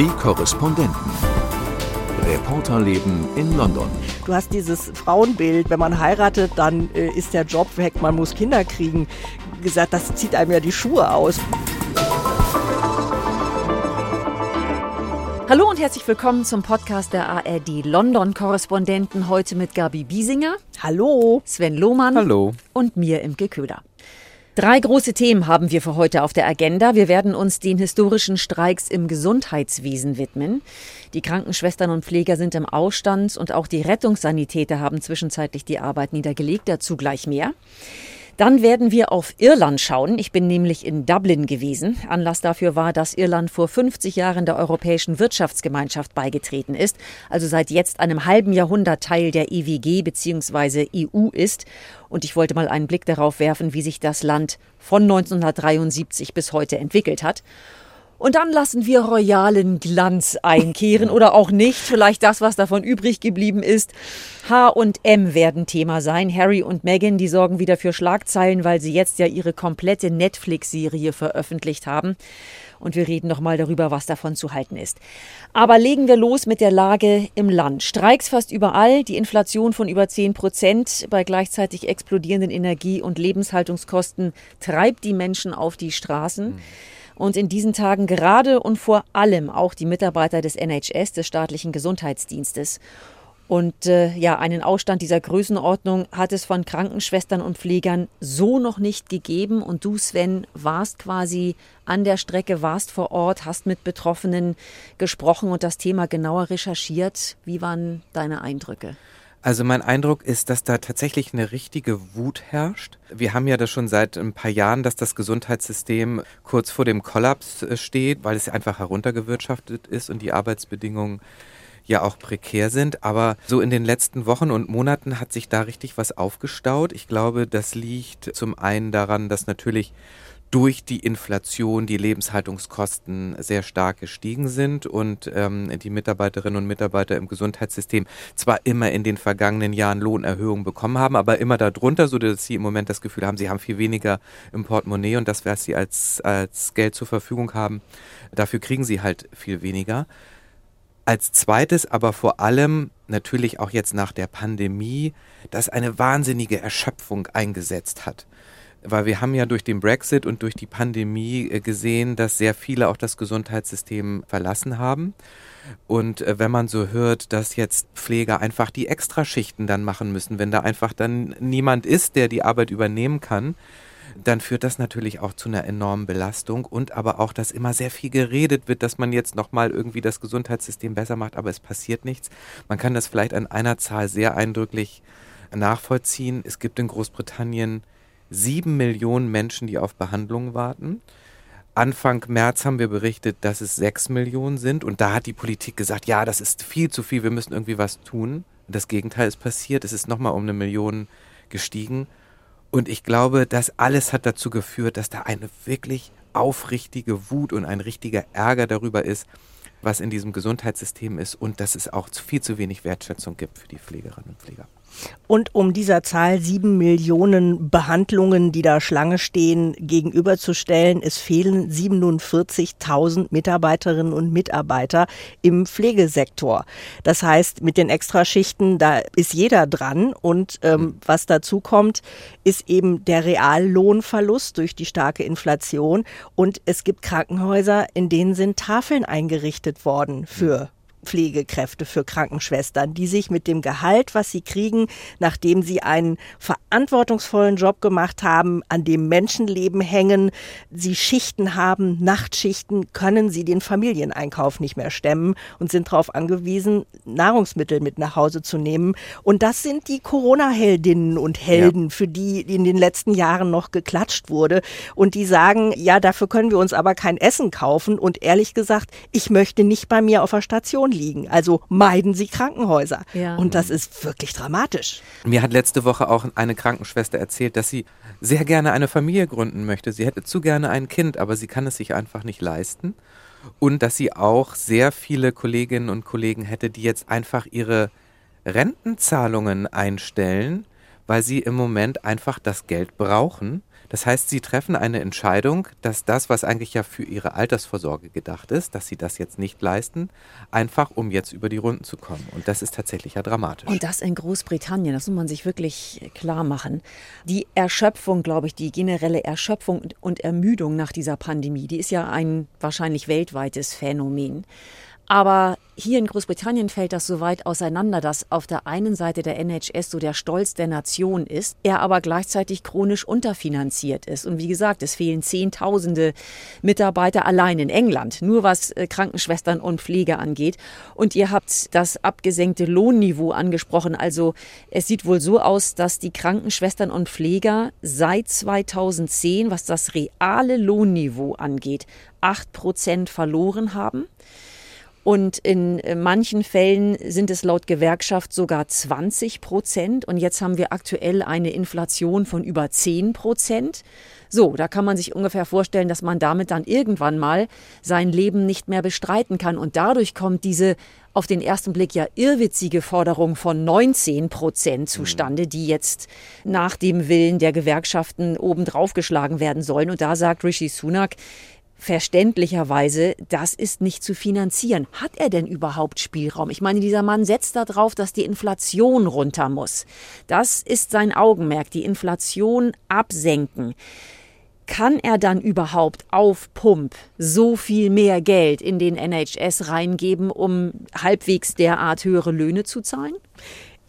Die Korrespondenten. Reporterleben in London. Du hast dieses Frauenbild, wenn man heiratet, dann äh, ist der Job weg, man muss Kinder kriegen. Gesagt, das zieht einem ja die Schuhe aus. Hallo und herzlich willkommen zum Podcast der ARD London-Korrespondenten. Heute mit Gabi Biesinger. Hallo. Sven Lohmann. Hallo. Und mir, Imke Köhler. Drei große Themen haben wir für heute auf der Agenda. Wir werden uns den historischen Streiks im Gesundheitswesen widmen. Die Krankenschwestern und Pfleger sind im Ausstand und auch die Rettungssanitäter haben zwischenzeitlich die Arbeit niedergelegt. Dazu gleich mehr. Dann werden wir auf Irland schauen. Ich bin nämlich in Dublin gewesen. Anlass dafür war, dass Irland vor 50 Jahren der Europäischen Wirtschaftsgemeinschaft beigetreten ist, also seit jetzt einem halben Jahrhundert Teil der EWG bzw. EU ist. Und ich wollte mal einen Blick darauf werfen, wie sich das Land von 1973 bis heute entwickelt hat. Und dann lassen wir royalen Glanz einkehren oder auch nicht. Vielleicht das, was davon übrig geblieben ist. H und M werden Thema sein. Harry und Meghan, die sorgen wieder für Schlagzeilen, weil sie jetzt ja ihre komplette Netflix-Serie veröffentlicht haben. Und wir reden nochmal darüber, was davon zu halten ist. Aber legen wir los mit der Lage im Land. Streiks fast überall, die Inflation von über 10 Prozent bei gleichzeitig explodierenden Energie- und Lebenshaltungskosten treibt die Menschen auf die Straßen. Mhm und in diesen Tagen gerade und vor allem auch die Mitarbeiter des NHS, des staatlichen Gesundheitsdienstes. Und äh, ja, einen Ausstand dieser Größenordnung hat es von Krankenschwestern und Pflegern so noch nicht gegeben. Und du, Sven, warst quasi an der Strecke, warst vor Ort, hast mit Betroffenen gesprochen und das Thema genauer recherchiert. Wie waren deine Eindrücke? Also mein Eindruck ist, dass da tatsächlich eine richtige Wut herrscht. Wir haben ja das schon seit ein paar Jahren, dass das Gesundheitssystem kurz vor dem Kollaps äh, steht, weil es einfach heruntergewirtschaftet ist und die Arbeitsbedingungen ja auch prekär sind. Aber so in den letzten Wochen und Monaten hat sich da richtig was aufgestaut. Ich glaube, das liegt zum einen daran, dass natürlich durch die Inflation die Lebenshaltungskosten sehr stark gestiegen sind und ähm, die Mitarbeiterinnen und Mitarbeiter im Gesundheitssystem zwar immer in den vergangenen Jahren Lohnerhöhungen bekommen haben, aber immer darunter, so dass sie im Moment das Gefühl haben, sie haben viel weniger im Portemonnaie und das, was sie als, als Geld zur Verfügung haben, dafür kriegen sie halt viel weniger. Als zweites aber vor allem natürlich auch jetzt nach der Pandemie, dass eine wahnsinnige Erschöpfung eingesetzt hat weil wir haben ja durch den Brexit und durch die Pandemie äh, gesehen, dass sehr viele auch das Gesundheitssystem verlassen haben. Und äh, wenn man so hört, dass jetzt Pfleger einfach die Extraschichten dann machen müssen, wenn da einfach dann niemand ist, der die Arbeit übernehmen kann, dann führt das natürlich auch zu einer enormen Belastung und aber auch, dass immer sehr viel geredet wird, dass man jetzt nochmal irgendwie das Gesundheitssystem besser macht, aber es passiert nichts. Man kann das vielleicht an einer Zahl sehr eindrücklich nachvollziehen. Es gibt in Großbritannien sieben Millionen Menschen, die auf Behandlung warten. Anfang März haben wir berichtet, dass es sechs Millionen sind. Und da hat die Politik gesagt, ja, das ist viel zu viel, wir müssen irgendwie was tun. Das Gegenteil ist passiert. Es ist nochmal um eine Million gestiegen. Und ich glaube, das alles hat dazu geführt, dass da eine wirklich aufrichtige Wut und ein richtiger Ärger darüber ist, was in diesem Gesundheitssystem ist und dass es auch viel zu wenig Wertschätzung gibt für die Pflegerinnen und Pfleger. Und um dieser Zahl sieben Millionen Behandlungen, die da Schlange stehen, gegenüberzustellen, es fehlen 47.000 Mitarbeiterinnen und Mitarbeiter im Pflegesektor. Das heißt, mit den Extraschichten, da ist jeder dran. Und ähm, hm. was dazu kommt, ist eben der Reallohnverlust durch die starke Inflation. Und es gibt Krankenhäuser, in denen sind Tafeln eingerichtet worden für. Pflegekräfte, für Krankenschwestern, die sich mit dem Gehalt, was sie kriegen, nachdem sie einen verantwortungsvollen Job gemacht haben, an dem Menschenleben hängen, sie Schichten haben, Nachtschichten, können sie den Familieneinkauf nicht mehr stemmen und sind darauf angewiesen, Nahrungsmittel mit nach Hause zu nehmen. Und das sind die Corona-Heldinnen und Helden, ja. für die in den letzten Jahren noch geklatscht wurde. Und die sagen, ja, dafür können wir uns aber kein Essen kaufen. Und ehrlich gesagt, ich möchte nicht bei mir auf der Station Station liegen. Also meiden Sie Krankenhäuser. Ja. Und das ist wirklich dramatisch. Mir hat letzte Woche auch eine Krankenschwester erzählt, dass sie sehr gerne eine Familie gründen möchte. Sie hätte zu gerne ein Kind, aber sie kann es sich einfach nicht leisten. Und dass sie auch sehr viele Kolleginnen und Kollegen hätte, die jetzt einfach ihre Rentenzahlungen einstellen, weil sie im Moment einfach das Geld brauchen Das heißt, sie treffen eine Entscheidung, dass das, was eigentlich ja für ihre Altersvorsorge gedacht ist, dass sie das jetzt nicht leisten, einfach um jetzt über die Runden zu kommen. Und das ist tatsächlich ja dramatisch. Und das in Großbritannien, das muss man sich wirklich klar machen. Die Erschöpfung, glaube ich, die generelle Erschöpfung und Ermüdung nach dieser Pandemie, die ist ja ein wahrscheinlich weltweites Phänomen. Aber hier in Großbritannien fällt das so weit auseinander, dass auf der einen Seite der NHS so der Stolz der Nation ist, er aber gleichzeitig chronisch unterfinanziert ist. Und wie gesagt, es fehlen Zehntausende Mitarbeiter allein in England, nur was äh, Krankenschwestern und Pflege angeht. Und ihr habt das abgesenkte Lohnniveau angesprochen. Also es sieht wohl so aus, dass die Krankenschwestern und Pfleger seit 2010, was das reale Lohnniveau angeht, acht Prozent verloren haben. Und in äh, manchen Fällen sind es laut Gewerkschaft sogar 20 Prozent. Und jetzt haben wir aktuell eine Inflation von über 10 Prozent. So, da kann man sich ungefähr vorstellen, dass man damit dann irgendwann mal sein Leben nicht mehr bestreiten kann. Und dadurch kommt diese auf den ersten Blick ja irrwitzige Forderung von 19 Prozent zustande, die jetzt nach dem Willen der Gewerkschaften obendrauf geschlagen werden sollen. Und da sagt Rishi Sunak, verständlicherweise, das ist nicht zu finanzieren. Hat er denn überhaupt Spielraum? Ich meine, dieser Mann setzt darauf, dass die Inflation runter muss. Das ist sein Augenmerk, die Inflation absenken. Kann er dann überhaupt auf Pump so viel mehr Geld in den NHS reingeben, um halbwegs derart höhere Löhne zu zahlen?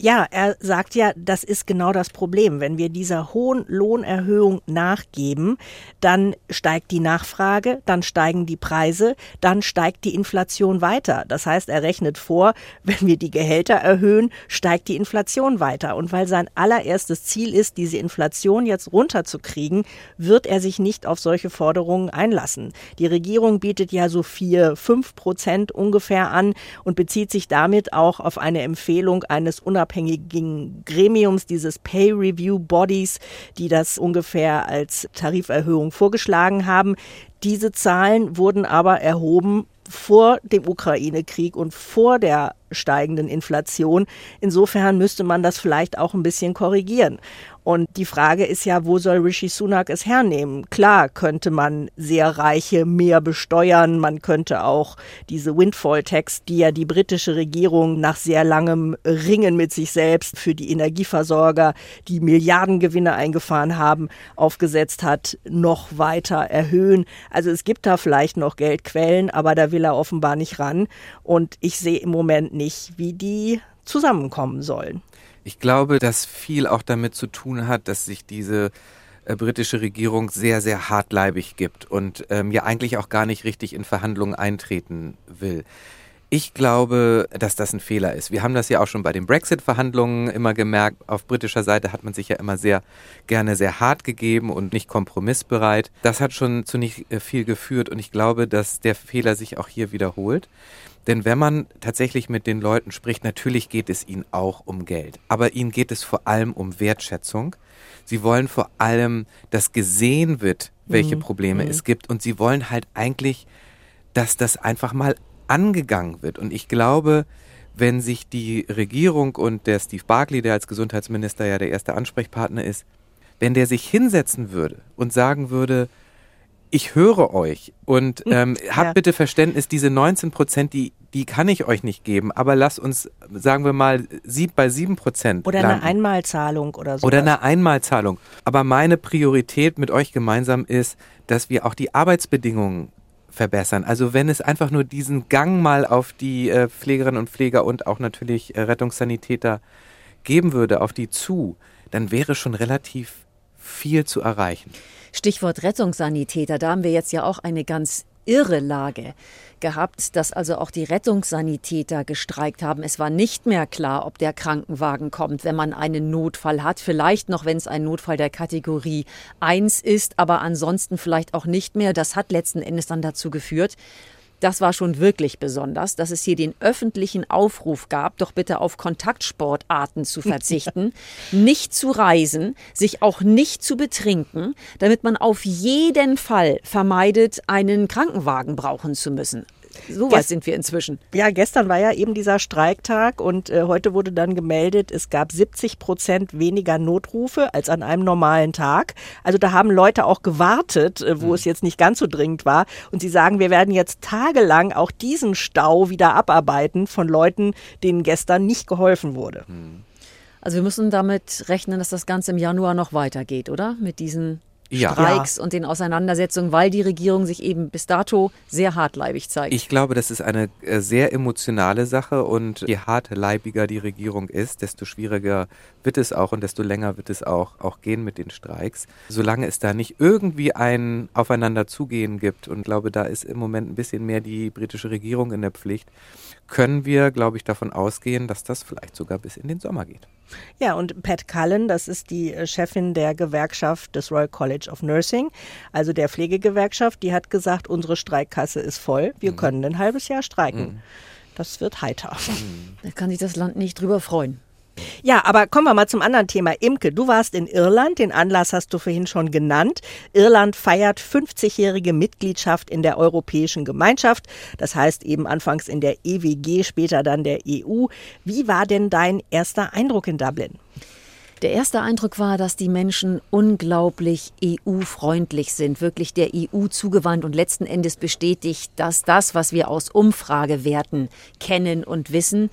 Ja, er sagt ja, das ist genau das Problem. Wenn wir dieser hohen Lohnerhöhung nachgeben, dann steigt die Nachfrage, dann steigen die Preise, dann steigt die Inflation weiter. Das heißt, er rechnet vor, wenn wir die Gehälter erhöhen, steigt die Inflation weiter. Und weil sein allererstes Ziel ist, diese Inflation jetzt runterzukriegen, wird er sich nicht auf solche Forderungen einlassen. Die Regierung bietet ja so vier, fünf Prozent ungefähr an und bezieht sich damit auch auf eine Empfehlung eines unabhängigen unabhängigen Gremiums, dieses Pay Review Bodies, die das ungefähr als Tariferhöhung vorgeschlagen haben. Diese Zahlen wurden aber erhoben vor dem Ukraine-Krieg und vor der steigenden Inflation. Insofern müsste man das vielleicht auch ein bisschen korrigieren. Und die Frage ist ja, wo soll Rishi Sunak es hernehmen? Klar könnte man sehr Reiche mehr besteuern. Man könnte auch diese Windfall-Tax, die ja die britische Regierung nach sehr langem Ringen mit sich selbst für die Energieversorger, die Milliardengewinne eingefahren haben, aufgesetzt hat, noch weiter erhöhen. Also es gibt da vielleicht noch Geldquellen, aber da will er offenbar nicht ran. Und ich sehe im Moment nicht, wie die zusammenkommen sollen. Ich glaube, dass viel auch damit zu tun hat, dass sich diese äh, britische Regierung sehr, sehr hartleibig gibt und ähm, ja eigentlich auch gar nicht richtig in Verhandlungen eintreten will. Ich glaube, dass das ein Fehler ist. Wir haben das ja auch schon bei den Brexit-Verhandlungen immer gemerkt. Auf britischer Seite hat man sich ja immer sehr gerne sehr hart gegeben und nicht kompromissbereit. Das hat schon zu nicht äh, viel geführt und ich glaube, dass der Fehler sich auch hier wiederholt. Denn wenn man tatsächlich mit den Leuten spricht, natürlich geht es ihnen auch um Geld, aber ihnen geht es vor allem um Wertschätzung. Sie wollen vor allem, dass gesehen wird, welche mhm. Probleme mhm. es gibt und sie wollen halt eigentlich, dass das einfach mal angegangen wird. Und ich glaube, wenn sich die Regierung und der Steve Barclay, der als Gesundheitsminister ja der erste Ansprechpartner ist, wenn der sich hinsetzen würde und sagen würde, ich höre euch und hm, ähm, habt ja. bitte Verständnis, diese 19 Prozent, die, die kann ich euch nicht geben, aber lasst uns, sagen wir mal, sieb bei 7 Prozent. Oder landen. eine Einmalzahlung oder so. Oder eine Einmalzahlung. Aber meine Priorität mit euch gemeinsam ist, dass wir auch die Arbeitsbedingungen verbessern. Also wenn es einfach nur diesen Gang mal auf die äh, Pflegerinnen und Pfleger und auch natürlich äh, Rettungssanitäter geben würde, auf die zu, dann wäre schon relativ viel zu erreichen. Stichwort Rettungssanitäter, da haben wir jetzt ja auch eine ganz irre Lage gehabt, dass also auch die Rettungssanitäter gestreikt haben. Es war nicht mehr klar, ob der Krankenwagen kommt, wenn man einen Notfall hat. Vielleicht noch, wenn es ein Notfall der Kategorie 1 ist, aber ansonsten vielleicht auch nicht mehr. Das hat letzten Endes dann dazu geführt, das war schon wirklich besonders, dass es hier den öffentlichen Aufruf gab, doch bitte auf Kontaktsportarten zu verzichten, nicht zu reisen, sich auch nicht zu betrinken, damit man auf jeden Fall vermeidet, einen Krankenwagen brauchen zu müssen. So weit sind wir inzwischen. Ja, gestern war ja eben dieser Streiktag und äh, heute wurde dann gemeldet, es gab 70 Prozent weniger Notrufe als an einem normalen Tag. Also da haben Leute auch gewartet, äh, wo mhm. es jetzt nicht ganz so dringend war. Und sie sagen, wir werden jetzt tagelang auch diesen Stau wieder abarbeiten von Leuten, denen gestern nicht geholfen wurde. Mhm. Also wir müssen damit rechnen, dass das Ganze im Januar noch weitergeht, oder? Mit diesen ja. Streiks ja. und den Auseinandersetzungen, weil die Regierung sich eben bis dato sehr hartleibig zeigt. Ich glaube, das ist eine äh, sehr emotionale Sache und je hartleibiger die Regierung ist, desto schwieriger wird es auch und desto länger wird es auch, auch gehen mit den Streiks. Solange es da nicht irgendwie ein Aufeinanderzugehen gibt und ich glaube, da ist im Moment ein bisschen mehr die britische Regierung in der Pflicht, können wir, glaube ich, davon ausgehen, dass das vielleicht sogar bis in den Sommer geht. Ja, und Pat Cullen, das ist die äh, Chefin der Gewerkschaft des Royal College of Nursing, also der Pflegegewerkschaft, die hat gesagt, unsere Streikkasse ist voll, wir mhm. können ein halbes Jahr streiken. Mhm. Das wird heiter. Mhm. Da kann sich das Land nicht drüber freuen. Ja, aber kommen wir mal zum anderen Thema. Imke, du warst in Irland, den Anlass hast du vorhin schon genannt. Irland feiert 50-jährige Mitgliedschaft in der Europäischen Gemeinschaft, das heißt eben anfangs in der EWG, später dann der EU. Wie war denn dein erster Eindruck in Dublin? Der erste Eindruck war, dass die Menschen unglaublich EU-freundlich sind, wirklich der EU zugewandt und letzten Endes bestätigt, dass das, was wir aus Umfragewerten kennen und wissen,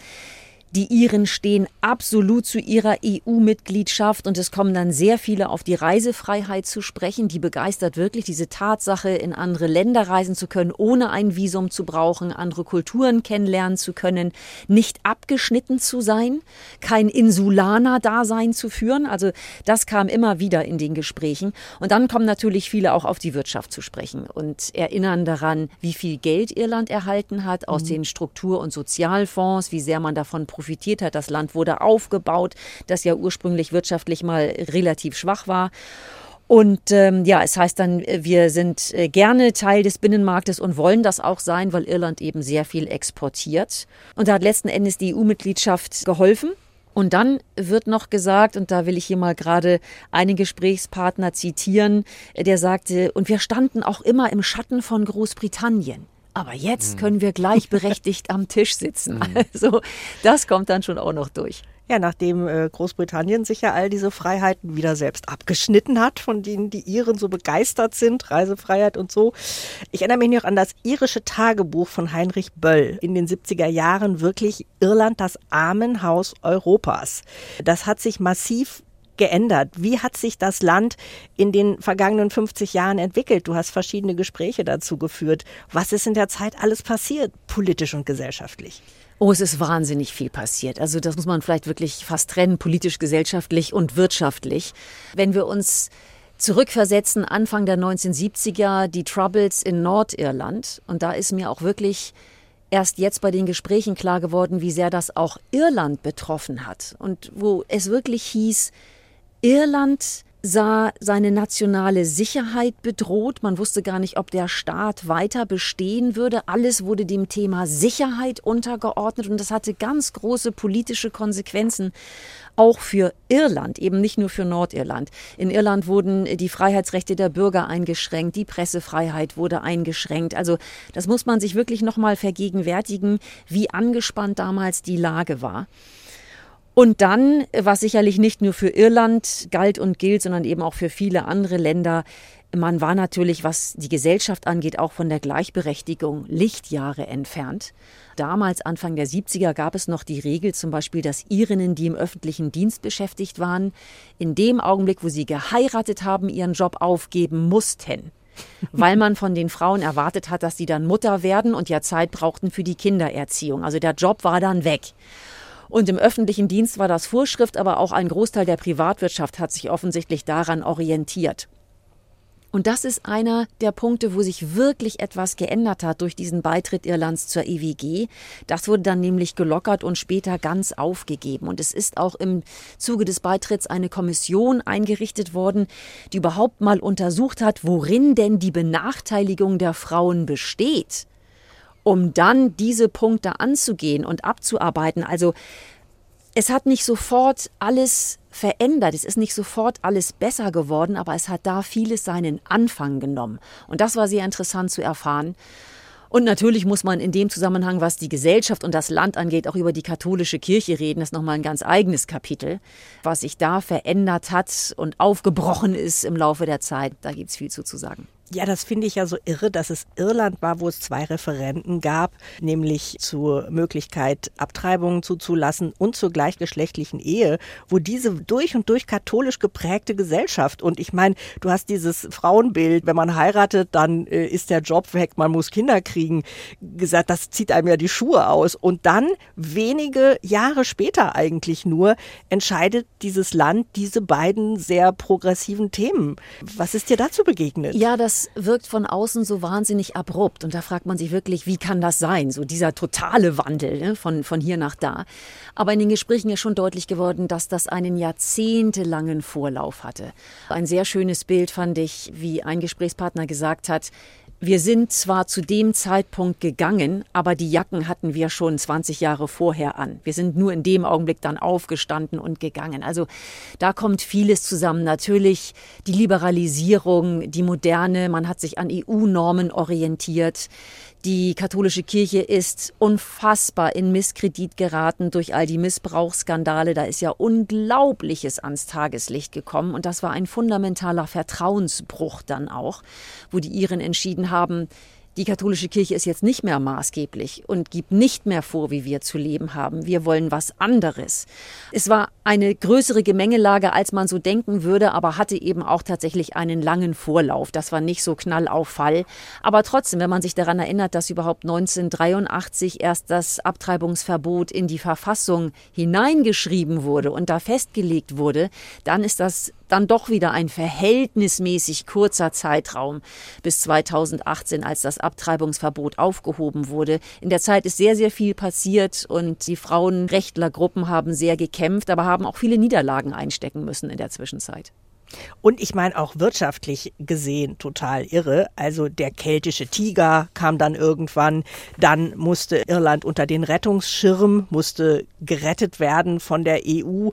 die Iren stehen absolut zu ihrer EU-Mitgliedschaft und es kommen dann sehr viele auf die Reisefreiheit zu sprechen. Die begeistert wirklich diese Tatsache, in andere Länder reisen zu können, ohne ein Visum zu brauchen, andere Kulturen kennenlernen zu können, nicht abgeschnitten zu sein, kein Insulaner-Dasein zu führen. Also das kam immer wieder in den Gesprächen. Und dann kommen natürlich viele auch auf die Wirtschaft zu sprechen und erinnern daran, wie viel Geld Irland erhalten hat aus mhm. den Struktur- und Sozialfonds, wie sehr man davon profitiert profitiert hat. Das Land wurde aufgebaut, das ja ursprünglich wirtschaftlich mal relativ schwach war. Und ähm, ja, es heißt dann, wir sind äh, gerne Teil des Binnenmarktes und wollen das auch sein, weil Irland eben sehr viel exportiert. Und da hat letzten Endes die EU-Mitgliedschaft geholfen. Und dann wird noch gesagt, und da will ich hier mal gerade einen Gesprächspartner zitieren, der sagte, und wir standen auch immer im Schatten von Großbritannien. Aber jetzt mhm. können wir gleichberechtigt am Tisch sitzen. Mhm. Also das kommt dann schon auch noch durch. Ja, nachdem äh, Großbritannien sich ja all diese Freiheiten wieder selbst abgeschnitten hat, von denen die Iren so begeistert sind, Reisefreiheit und so. Ich erinnere mich noch an das irische Tagebuch von Heinrich Böll in den 70er Jahren, wirklich Irland das Armenhaus Europas. Das hat sich massiv geändert? Wie hat sich das Land in den vergangenen 50 Jahren entwickelt? Du hast verschiedene Gespräche dazu geführt. Was ist in der Zeit alles passiert, politisch und gesellschaftlich? Oh, es ist wahnsinnig viel passiert. Also das muss man vielleicht wirklich fast trennen, politisch, gesellschaftlich und wirtschaftlich. Wenn wir uns zurückversetzen, Anfang der 1970er, die Troubles in Nordirland. Und da ist mir auch wirklich erst jetzt bei den Gesprächen klar geworden, wie sehr das auch Irland betroffen hat. Und wo es wirklich hieß, Irland sah seine nationale Sicherheit bedroht. Man wusste gar nicht, ob der Staat weiter bestehen würde. Alles wurde dem Thema Sicherheit untergeordnet und das hatte ganz große politische Konsequenzen auch für Irland, eben nicht nur für Nordirland. In Irland wurden die Freiheitsrechte der Bürger eingeschränkt, die Pressefreiheit wurde eingeschränkt. Also das muss man sich wirklich noch mal vergegenwärtigen, wie angespannt damals die Lage war. Und dann, was sicherlich nicht nur für Irland galt und gilt, sondern eben auch für viele andere Länder, man war natürlich, was die Gesellschaft angeht, auch von der Gleichberechtigung Lichtjahre entfernt. Damals, Anfang der 70er, gab es noch die Regel zum Beispiel, dass Irinnen, die im öffentlichen Dienst beschäftigt waren, in dem Augenblick, wo sie geheiratet haben, ihren Job aufgeben mussten. weil man von den Frauen erwartet hat, dass sie dann Mutter werden und ja Zeit brauchten für die Kindererziehung. Also der Job war dann weg. Und im öffentlichen Dienst war das Vorschrift, aber auch ein Großteil der Privatwirtschaft hat sich offensichtlich daran orientiert. Und das ist einer der Punkte, wo sich wirklich etwas geändert hat durch diesen Beitritt Irlands zur EWG. Das wurde dann nämlich gelockert und später ganz aufgegeben. Und es ist auch im Zuge des Beitritts eine Kommission eingerichtet worden, die überhaupt mal untersucht hat, worin denn die Benachteiligung der Frauen besteht um dann diese Punkte anzugehen und abzuarbeiten. Also es hat nicht sofort alles verändert, es ist nicht sofort alles besser geworden, aber es hat da vieles seinen Anfang genommen. Und das war sehr interessant zu erfahren. Und natürlich muss man in dem Zusammenhang, was die Gesellschaft und das Land angeht, auch über die katholische Kirche reden. Das ist nochmal ein ganz eigenes Kapitel. Was sich da verändert hat und aufgebrochen ist im Laufe der Zeit, da gibt es viel zu, zu sagen. Ja, das finde ich ja so irre, dass es Irland war, wo es zwei Referenten gab, nämlich zur Möglichkeit, Abtreibungen zuzulassen und zur gleichgeschlechtlichen Ehe, wo diese durch und durch katholisch geprägte Gesellschaft und ich meine, du hast dieses Frauenbild, wenn man heiratet, dann äh, ist der Job weg, man muss Kinder kriegen, gesagt, das zieht einem ja die Schuhe aus und dann wenige Jahre später eigentlich nur entscheidet dieses Land diese beiden sehr progressiven Themen. Was ist dir dazu begegnet? Ja, das wirkt von außen so wahnsinnig abrupt. Und da fragt man sich wirklich, wie kann das sein? So dieser totale Wandel ne? von, von hier nach da. Aber in den Gesprächen ist schon deutlich geworden, dass das einen jahrzehntelangen Vorlauf hatte. Ein sehr schönes Bild fand ich, wie ein Gesprächspartner gesagt hat, wir sind zwar zu dem Zeitpunkt gegangen, aber die Jacken hatten wir schon 20 Jahre vorher an. Wir sind nur in dem Augenblick dann aufgestanden und gegangen. Also da kommt vieles zusammen. Natürlich die Liberalisierung, die Moderne, man hat sich an EU-Normen orientiert. Die katholische Kirche ist unfassbar in Misskredit geraten durch all die Missbrauchsskandale. Da ist ja Unglaubliches ans Tageslicht gekommen. Und das war ein fundamentaler Vertrauensbruch dann auch, wo die Iren entschieden haben, die katholische Kirche ist jetzt nicht mehr maßgeblich und gibt nicht mehr vor, wie wir zu leben haben. Wir wollen was anderes. Es war eine größere Gemengelage, als man so denken würde, aber hatte eben auch tatsächlich einen langen Vorlauf. Das war nicht so knallauffall. Aber trotzdem, wenn man sich daran erinnert, dass überhaupt 1983 erst das Abtreibungsverbot in die Verfassung hineingeschrieben wurde und da festgelegt wurde, dann ist das dann doch wieder ein verhältnismäßig kurzer Zeitraum bis 2018, als das Abtreibungsverbot aufgehoben wurde. In der Zeit ist sehr, sehr viel passiert und die Frauenrechtlergruppen haben sehr gekämpft, aber haben auch viele Niederlagen einstecken müssen in der Zwischenzeit. Und ich meine auch wirtschaftlich gesehen total irre. Also der keltische Tiger kam dann irgendwann, dann musste Irland unter den Rettungsschirm, musste gerettet werden von der EU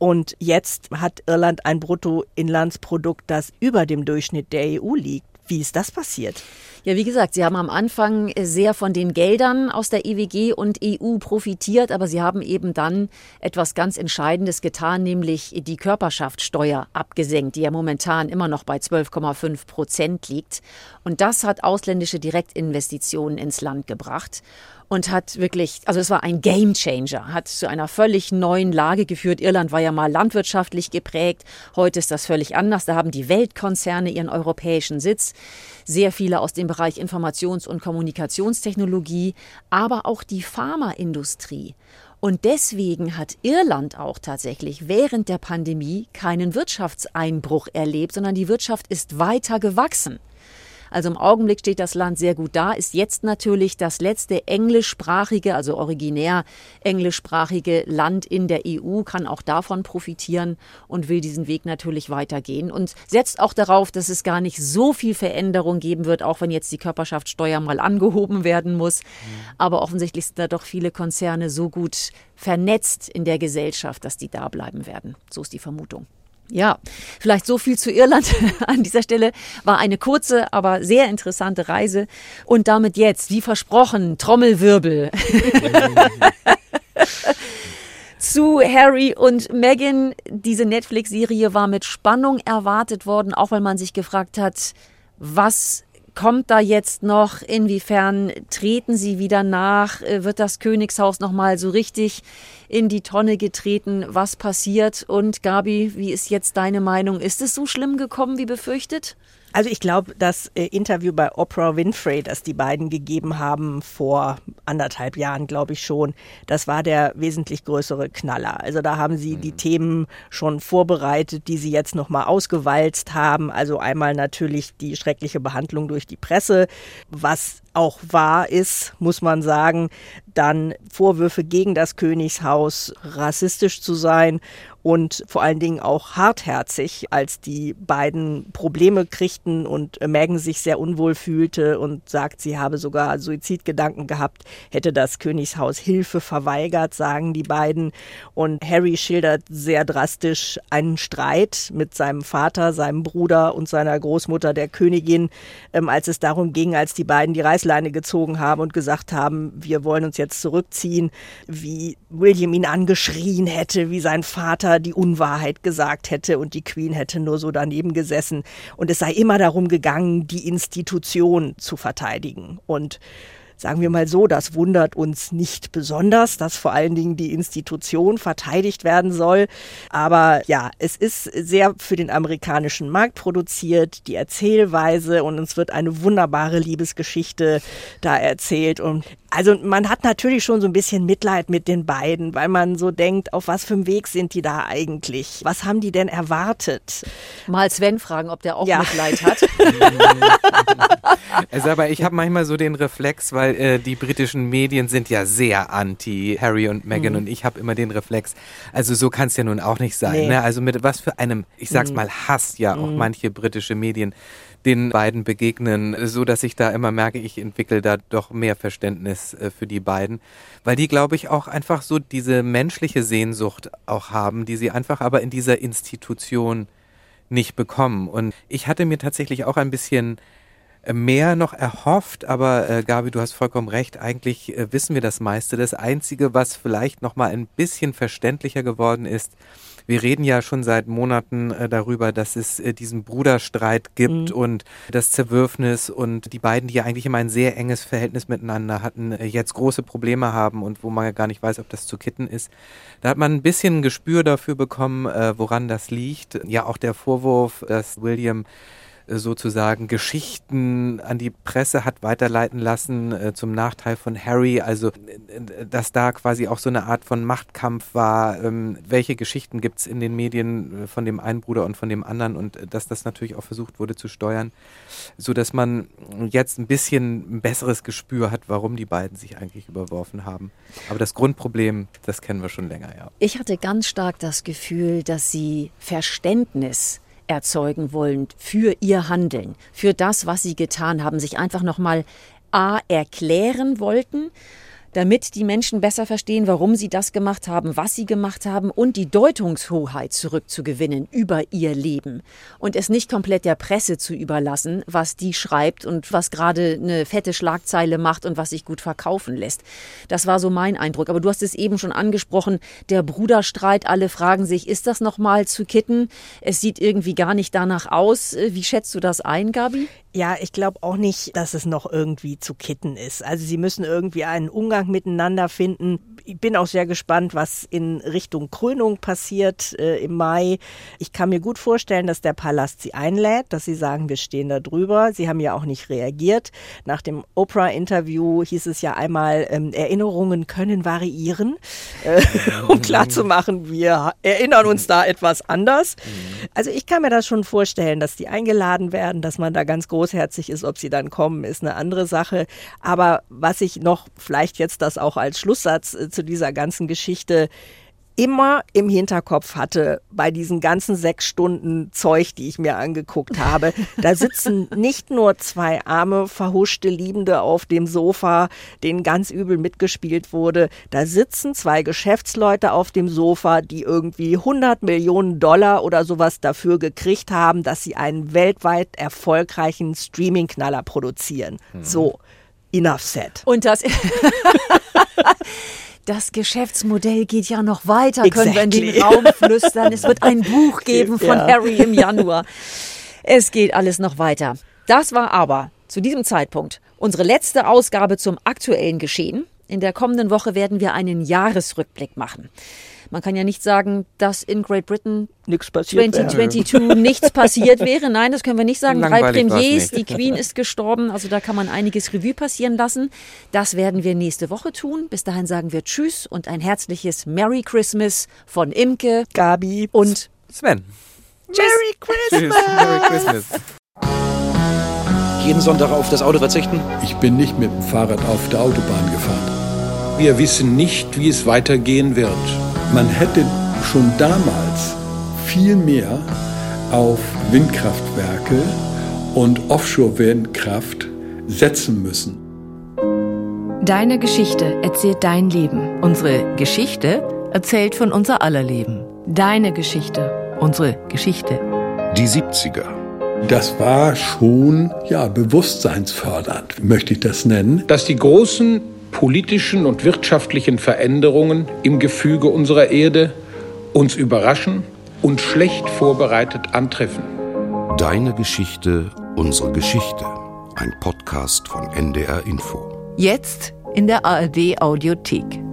und jetzt hat Irland ein Bruttoinlandsprodukt, das über dem Durchschnitt der EU liegt. Wie ist das passiert? Ja, wie gesagt, Sie haben am Anfang sehr von den Geldern aus der EWG und EU profitiert, aber Sie haben eben dann etwas ganz Entscheidendes getan, nämlich die Körperschaftssteuer abgesenkt, die ja momentan immer noch bei 12,5 Prozent liegt. Und das hat ausländische Direktinvestitionen ins Land gebracht und hat wirklich, also es war ein Game Changer, hat zu einer völlig neuen Lage geführt. Irland war ja mal landwirtschaftlich geprägt, heute ist das völlig anders. Da haben die Weltkonzerne ihren europäischen Sitz, sehr viele aus dem Bereich Informations- und Kommunikationstechnologie, aber auch die Pharmaindustrie. Und deswegen hat Irland auch tatsächlich während der Pandemie keinen Wirtschaftseinbruch erlebt, sondern die Wirtschaft ist weiter gewachsen. Also im Augenblick steht das Land sehr gut da, ist jetzt natürlich das letzte englischsprachige, also originär englischsprachige Land in der EU, kann auch davon profitieren und will diesen Weg natürlich weitergehen und setzt auch darauf, dass es gar nicht so viel Veränderung geben wird, auch wenn jetzt die Körperschaftssteuer mal angehoben werden muss. Aber offensichtlich sind da doch viele Konzerne so gut vernetzt in der Gesellschaft, dass die da bleiben werden. So ist die Vermutung. Ja, vielleicht so viel zu Irland an dieser Stelle. War eine kurze, aber sehr interessante Reise. Und damit jetzt, wie versprochen, Trommelwirbel. zu Harry und Meghan. Diese Netflix-Serie war mit Spannung erwartet worden, auch weil man sich gefragt hat, was kommt da jetzt noch? Inwiefern treten sie wieder nach? Äh, wird das Königshaus noch mal so richtig in die Tonne getreten? Was passiert? Und Gabi, wie ist jetzt deine Meinung? Ist es so schlimm gekommen wie befürchtet? Also ich glaube, das äh, Interview bei Oprah Winfrey, das die beiden gegeben haben vor anderthalb Jahren, glaube ich schon, das war der wesentlich größere Knaller. Also da haben sie mhm. die Themen schon vorbereitet, die sie jetzt nochmal ausgewalzt haben. Also einmal natürlich die schreckliche Behandlung durch die Presse, was auch wahr ist, muss man sagen, dann Vorwürfe gegen das Königshaus rassistisch zu sein und vor allen Dingen auch hartherzig, als die beiden Probleme kriegten und Meghan sich sehr unwohl fühlte und sagt, sie habe sogar Suizidgedanken gehabt, hätte das Königshaus Hilfe verweigert, sagen die beiden. Und Harry schildert sehr drastisch einen Streit mit seinem Vater, seinem Bruder und seiner Großmutter, der Königin, ähm, als es darum ging, als die beiden die Reißleine gezogen haben und gesagt haben, wir wollen uns jetzt zurückziehen, wie William ihn angeschrien hätte, wie sein Vater die Unwahrheit gesagt hätte und die Queen hätte nur so daneben gesessen. Und es sei immer darum gegangen, die Institution zu verteidigen. Und sagen wir mal so, das wundert uns nicht besonders, dass vor allen Dingen die Institution verteidigt werden soll. Aber ja, es ist sehr für den amerikanischen Markt produziert, die Erzählweise und es wird eine wunderbare Liebesgeschichte da erzählt. Und also man hat natürlich schon so ein bisschen Mitleid mit den beiden, weil man so denkt, auf was für einem Weg sind die da eigentlich? Was haben die denn erwartet? Mal Sven fragen, ob der auch ja. Mitleid hat. also aber ich habe manchmal so den Reflex, weil äh, die britischen Medien sind ja sehr anti Harry und Meghan mhm. und ich habe immer den Reflex, also so kann es ja nun auch nicht sein. Nee. Ne? Also mit was für einem, ich sag's mhm. mal, Hass ja auch mhm. manche britische Medien den beiden begegnen, so dass ich da immer merke, ich entwickle da doch mehr Verständnis äh, für die beiden, weil die, glaube ich, auch einfach so diese menschliche Sehnsucht auch haben, die sie einfach aber in dieser Institution nicht bekommen. Und ich hatte mir tatsächlich auch ein bisschen äh, mehr noch erhofft, aber äh, Gabi, du hast vollkommen recht, eigentlich äh, wissen wir das meiste. Das Einzige, was vielleicht noch mal ein bisschen verständlicher geworden ist, wir reden ja schon seit Monaten äh, darüber, dass es äh, diesen Bruderstreit gibt mhm. und das Zerwürfnis und die beiden, die ja eigentlich immer ein sehr enges Verhältnis miteinander hatten, äh, jetzt große Probleme haben und wo man ja gar nicht weiß, ob das zu kitten ist. Da hat man ein bisschen ein Gespür dafür bekommen, äh, woran das liegt. Ja, auch der Vorwurf, dass William sozusagen Geschichten an die Presse hat weiterleiten lassen äh, zum Nachteil von Harry. Also, äh, dass da quasi auch so eine Art von Machtkampf war. Ähm, welche Geschichten gibt es in den Medien äh, von dem einen Bruder und von dem anderen und äh, dass das natürlich auch versucht wurde zu steuern, so dass man jetzt ein bisschen ein besseres Gespür hat, warum die beiden sich eigentlich überworfen haben. Aber das Grundproblem, das kennen wir schon länger, ja. Ich hatte ganz stark das Gefühl, dass sie Verständnis erzeugen wollen für ihr Handeln, für das, was sie getan haben, sich einfach nochmal A erklären wollten damit die Menschen besser verstehen, warum sie das gemacht haben, was sie gemacht haben und die Deutungshoheit zurückzugewinnen über ihr Leben und es nicht komplett der Presse zu überlassen, was die schreibt und was gerade eine fette Schlagzeile macht und was sich gut verkaufen lässt. Das war so mein Eindruck. Aber du hast es eben schon angesprochen, der Bruderstreit, alle fragen sich, ist das nochmal zu kitten? Es sieht irgendwie gar nicht danach aus. Wie schätzt du das ein, Gabi? Ja, ich glaube auch nicht, dass es noch irgendwie zu kitten ist. Also sie müssen irgendwie einen Umgang miteinander finden. Ich bin auch sehr gespannt, was in Richtung Krönung passiert äh, im Mai. Ich kann mir gut vorstellen, dass der Palast sie einlädt, dass sie sagen, wir stehen da drüber. Sie haben ja auch nicht reagiert. Nach dem Oprah-Interview hieß es ja einmal, ähm, Erinnerungen können variieren, äh, um klarzumachen, wir erinnern uns da etwas anders. Mhm. Also ich kann mir das schon vorstellen, dass die eingeladen werden, dass man da ganz groß großherzig ist, ob sie dann kommen, ist eine andere Sache. Aber was ich noch vielleicht jetzt das auch als Schlusssatz äh, zu dieser ganzen Geschichte immer im Hinterkopf hatte bei diesen ganzen sechs Stunden Zeug, die ich mir angeguckt habe. Da sitzen nicht nur zwei arme, verhuschte Liebende auf dem Sofa, denen ganz übel mitgespielt wurde. Da sitzen zwei Geschäftsleute auf dem Sofa, die irgendwie 100 Millionen Dollar oder sowas dafür gekriegt haben, dass sie einen weltweit erfolgreichen Streaming-Knaller produzieren. Mhm. So, enough said. Und das das Geschäftsmodell geht ja noch weiter, exactly. können wir in den Raum flüstern. Es wird ein Buch geben von ja. Harry im Januar. Es geht alles noch weiter. Das war aber zu diesem Zeitpunkt unsere letzte Ausgabe zum aktuellen Geschehen. In der kommenden Woche werden wir einen Jahresrückblick machen. Man kann ja nicht sagen, dass in Great Britain nichts passiert 2022 wäre. nichts passiert wäre. Nein, das können wir nicht sagen. Langweilig Drei Premiers, die Queen ist gestorben. Also da kann man einiges Revue passieren lassen. Das werden wir nächste Woche tun. Bis dahin sagen wir Tschüss und ein herzliches Merry Christmas von Imke, Gabi und Sven. Merry Christmas! Tschüss. Merry Christmas. Jeden Sonntag auf das Auto verzichten? Ich bin nicht mit dem Fahrrad auf der Autobahn gefahren. Wir wissen nicht, wie es weitergehen wird. Man hätte schon damals viel mehr auf Windkraftwerke und Offshore-Windkraft setzen müssen. Deine Geschichte erzählt dein Leben. Unsere Geschichte erzählt von unser aller Leben. Deine Geschichte. Unsere Geschichte. Die 70er. Das war schon ja, bewusstseinsfördernd, möchte ich das nennen. Dass die großen politischen und wirtschaftlichen Veränderungen im Gefüge unserer Erde uns überraschen und schlecht vorbereitet antreffen. Deine Geschichte, unsere Geschichte. Ein Podcast von NDR Info. Jetzt in der ARD Audiothek.